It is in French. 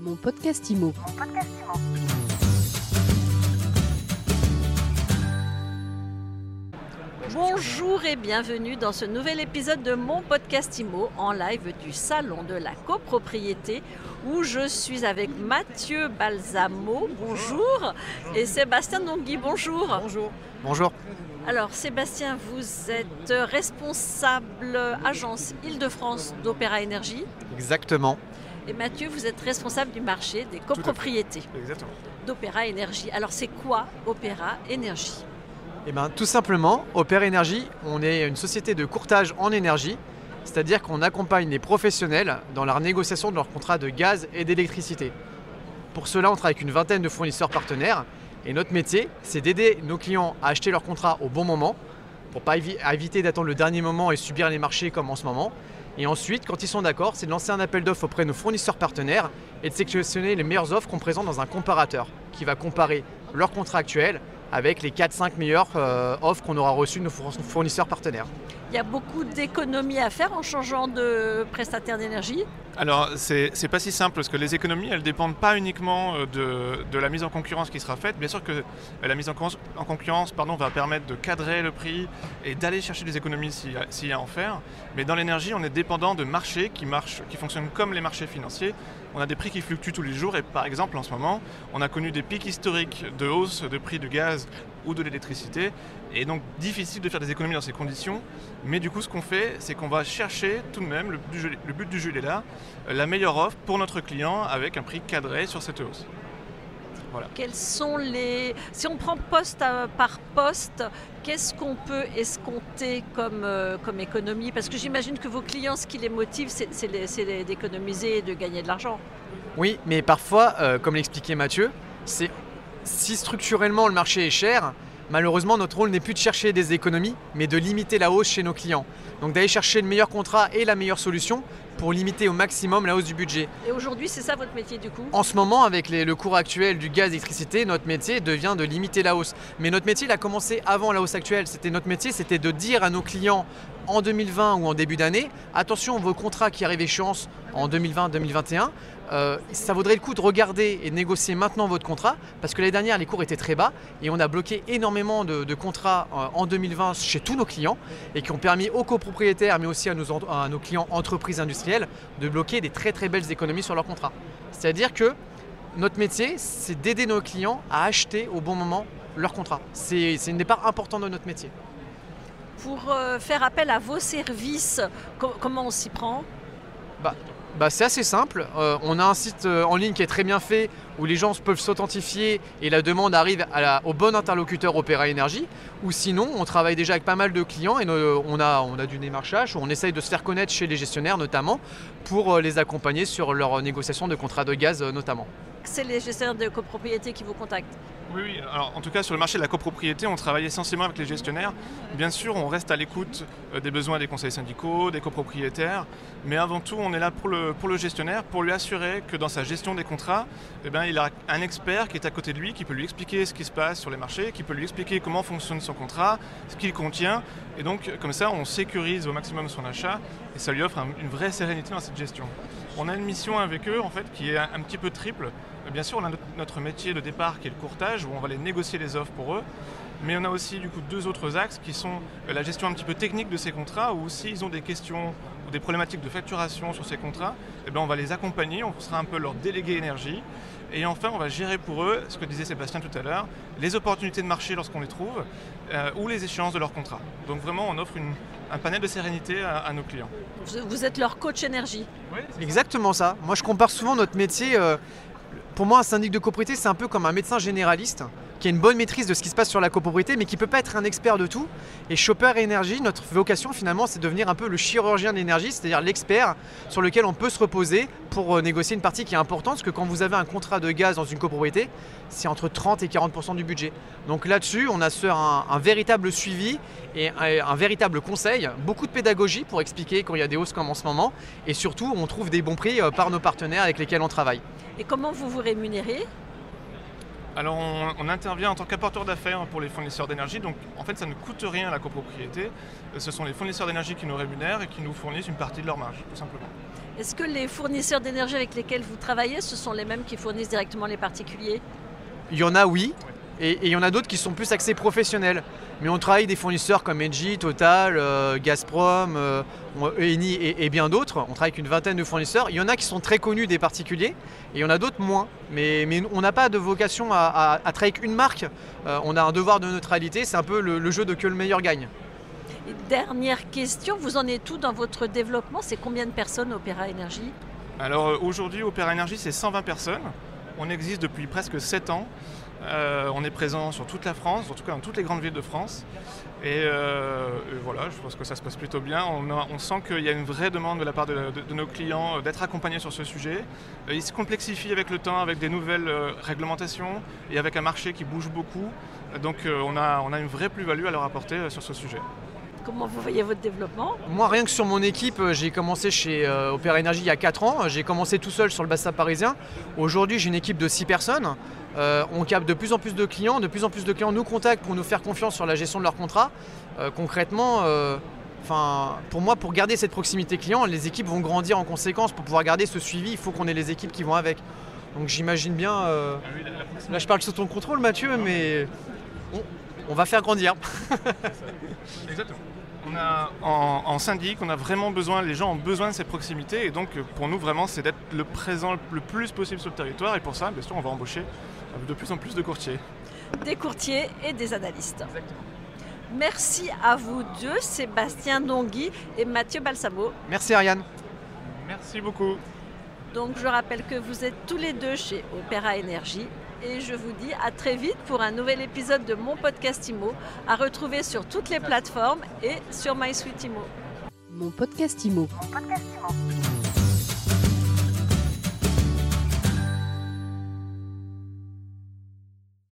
Mon podcast IMO. Bonjour et bienvenue dans ce nouvel épisode de mon podcast IMO en live du Salon de la copropriété où je suis avec Mathieu Balsamo, bonjour, et Sébastien Dongui, bonjour. Bonjour. Bonjour. Alors Sébastien, vous êtes responsable agence Île-de-France d'Opéra Énergie Exactement. et Mathieu, vous êtes responsable du marché des copropriétés Exactement. d'Opéra Énergie. Alors c'est quoi Opéra Énergie? Eh bien, tout simplement, Opère Énergie, on est une société de courtage en énergie, c'est-à-dire qu'on accompagne les professionnels dans la négociation de leurs contrats de gaz et d'électricité. Pour cela, on travaille avec une vingtaine de fournisseurs partenaires, et notre métier, c'est d'aider nos clients à acheter leurs contrats au bon moment, pour pas éviter d'attendre le dernier moment et subir les marchés comme en ce moment. Et ensuite, quand ils sont d'accord, c'est de lancer un appel d'offres auprès de nos fournisseurs partenaires et de sélectionner les meilleures offres qu'on présente dans un comparateur qui va comparer leur contrat actuel avec les 4-5 meilleures euh, offres qu'on aura reçues de nos four- fournisseurs partenaires. Il y a beaucoup d'économies à faire en changeant de prestataire d'énergie. Alors, c'est c'est pas si simple parce que les économies, elles dépendent pas uniquement euh, de, de la mise en concurrence qui sera faite. Bien sûr que euh, la mise en concurrence, en concurrence pardon, va permettre de cadrer le prix et d'aller chercher des économies s'il y, a- s'il y a à en faire. Mais dans l'énergie, on est dépendant de marchés qui, marchent, qui fonctionnent comme les marchés financiers. On a des prix qui fluctuent tous les jours et par exemple, en ce moment, on a connu des pics historiques de hausse de prix du gaz ou de l'électricité. Et donc, difficile de faire des économies dans ces conditions. Mais du coup, ce qu'on fait, c'est qu'on va chercher tout de même, le but du jeu, est là, euh, la meilleure offre pour notre client avec un prix cadré sur cette hausse. Quels sont les. Si on prend poste à- par poste, qu'est-ce qu'on peut escompter comme, euh, comme économie? Parce que j'imagine que vos clients, ce qui les motive, c'est d'économiser et de gagner de l'argent. Oui, mais parfois, euh, comme l'expliquait Mathieu, c'est si structurellement le marché est cher, malheureusement notre rôle n'est plus de chercher des économies, mais de limiter la hausse chez nos clients. Donc d'aller chercher le meilleur contrat et la meilleure solution pour limiter au maximum la hausse du budget. Et aujourd'hui, c'est ça votre métier du coup? En ce moment, avec les- le cours actuel du gaz et d'électricité, notre métier devient de limiter la hausse. Mais notre métier, il a commencé avant la hausse actuelle. C'était notre métier, c'était de dire à nos clients en 2020 ou en début d'année, attention, vos contrats qui arrivent échéance en 2020-2021, euh, ça vaudrait le coup de regarder et négocier maintenant votre contrat, parce que l'année dernière, les cours étaient très bas et on a bloqué énormément de, contrats euh, en 2020 chez tous nos clients et qui ont permis aux copropriétaires, mais aussi à nos, clients entreprises industrielles, de bloquer des très très belles économies sur leurs contrats. C'est-à-dire que notre métier, c'est d'aider nos clients à acheter au bon moment leur contrat. C'est une des parts importantes de notre métier. Pour euh, faire appel à vos services, co- comment on s'y prend? Bah, c'est assez simple. Euh, on a un site euh, en ligne qui est très bien fait où les gens peuvent s'authentifier et la demande arrive à la- au bon interlocuteur Opéra Énergie. Ou sinon, on travaille déjà avec pas mal de clients et nos- on, a, on a du démarchage où on essaye de se faire connaître chez les gestionnaires notamment pour les accompagner sur leur négociation de contrats de gaz notamment. C'est les gestionnaires de copropriété qui vous contactent. Oui. Alors, en tout cas, sur le marché de la copropriété, on travaille essentiellement avec les gestionnaires. Bien sûr, on reste à l'écoute euh, des besoins des conseils syndicaux, des copropriétaires, mais avant tout, on est là pour le, gestionnaire, pour lui assurer que dans sa gestion des contrats, eh ben, il a un expert qui est à côté de lui, qui peut lui expliquer ce qui se passe sur les marchés, qui peut lui expliquer comment fonctionne son contrat, ce qu'il contient. Et donc, comme ça, on sécurise au maximum son achat et ça lui offre un- une vraie sérénité dans cette gestion. On a une mission avec eux, en fait, qui est un, petit peu triple. Bien sûr, on a notre, métier de départ qui est le courtage, où on va les négocier les offres pour eux. Mais on a aussi du coup deux autres axes qui sont euh, la gestion un petit peu technique de ces contrats, où s'ils ont des questions ou des problématiques de facturation sur ces contrats, eh ben on va les accompagner, on sera un peu leur délégué énergie. Et enfin, on va gérer pour eux, ce que disait Sébastien tout à l'heure, les opportunités de marché lorsqu'on les trouve, euh, ou les échéances de leurs contrats. Donc vraiment, on offre une- un panel de sérénité à- à nos clients. Vous, êtes leur coach énergie. Exactement ça. Moi, je compare souvent notre métier. euh, pour moi, un syndic de copropriété, c'est un peu comme un médecin généraliste qui a une bonne maîtrise de ce qui se passe sur la copropriété, mais qui peut pas être un expert de tout. Et Chopper Énergie, notre vocation finalement, c'est de devenir un peu le chirurgien de l'énergie, c'est-à-dire l'expert sur lequel on peut se reposer pour euh, négocier une partie qui est importante, parce que quand vous avez un contrat de gaz dans une copropriété, c'est entre 30 et 40% du budget. Donc là-dessus, on assure un, un véritable suivi et un, un véritable conseil, beaucoup de pédagogie pour expliquer quand il y a des hausses comme en ce moment, et surtout, on trouve des bons prix euh, par nos partenaires avec lesquels on travaille. Et comment vous vous rémunérez? Alors on, on intervient en tant qu'apporteur d'affaires pour les fournisseurs d'énergie, donc en fait ça ne coûte rien à la copropriété. Euh, Ce sont les fournisseurs d'énergie qui nous rémunèrent et qui nous fournissent une partie de leur marge, tout simplement. Est-ce que les fournisseurs d'énergie avec lesquels vous travaillez, ce sont les mêmes qui fournissent directement les particuliers? Il y en a, oui. Et il y en a d'autres qui sont plus axés professionnels. Mais on travaille avec des fournisseurs comme Engie, Total, euh, Gazprom, euh, Eni et, et bien d'autres. On travaille avec une vingtaine de fournisseurs. Il y en a qui sont très connus des particuliers et il y en a d'autres moins. Mais, mais on n'a pas de vocation à, à- à travailler avec une marque. Euh, on a un devoir de neutralité. C'est un peu le, le jeu de que le meilleur gagne. Et Dernière question, vous en êtes tout dans votre développement? C'est combien de personnes Opéra Énergie? Alors aujourd'hui, Opéra Énergie, c'est 120 personnes. On existe depuis presque 7 ans. Euh, on est présent sur toute la France, en tout cas dans toutes les grandes villes de France. Et, euh, voilà, je pense que ça se passe plutôt bien. On, sent qu'il y a une vraie demande de la part de, nos clients euh, d'être accompagnés sur ce sujet. Il se complexifie avec le temps, avec des nouvelles réglementations et avec un marché qui bouge beaucoup. Donc on, a, une vraie plus-value à leur apporter sur ce sujet. Comment vous voyez votre développement Moi, rien que sur mon équipe, euh, j'ai commencé chez euh, Opéra Énergie il y a 4 ans. J'ai commencé tout seul sur le bassin parisien. Aujourd'hui, j'ai une équipe de 6 personnes. Euh, on capte de plus en plus de clients. De plus en plus de clients nous contactent pour nous faire confiance sur la gestion de leurs contrats. Euh, concrètement, pour moi, pour garder cette proximité client, les équipes vont grandir en conséquence. Pour pouvoir garder ce suivi, il faut qu'on ait les équipes qui vont avec. Donc j'imagine bien. Là, je parle sous ton contrôle, Mathieu, mais on va faire grandir. Exactement. On a, en, en syndic, on a vraiment besoin, les gens ont besoin de cette proximité et donc euh, pour nous vraiment c'est d'être le présent le plus possible sur le territoire et pour ça bien sûr on va embaucher euh, de plus en plus de courtiers. Des courtiers et des analystes. Merci à vous deux, Sébastien Dongui et Mathieu Balsamo. Merci Ariane. Merci beaucoup. Donc je rappelle que vous êtes tous les deux chez Opéra Énergie et je vous dis à très vite pour un nouvel épisode de mon podcast IMO à retrouver sur toutes les plateformes et sur MySuite IMO. Mon podcast IMO. Mon podcast Imo.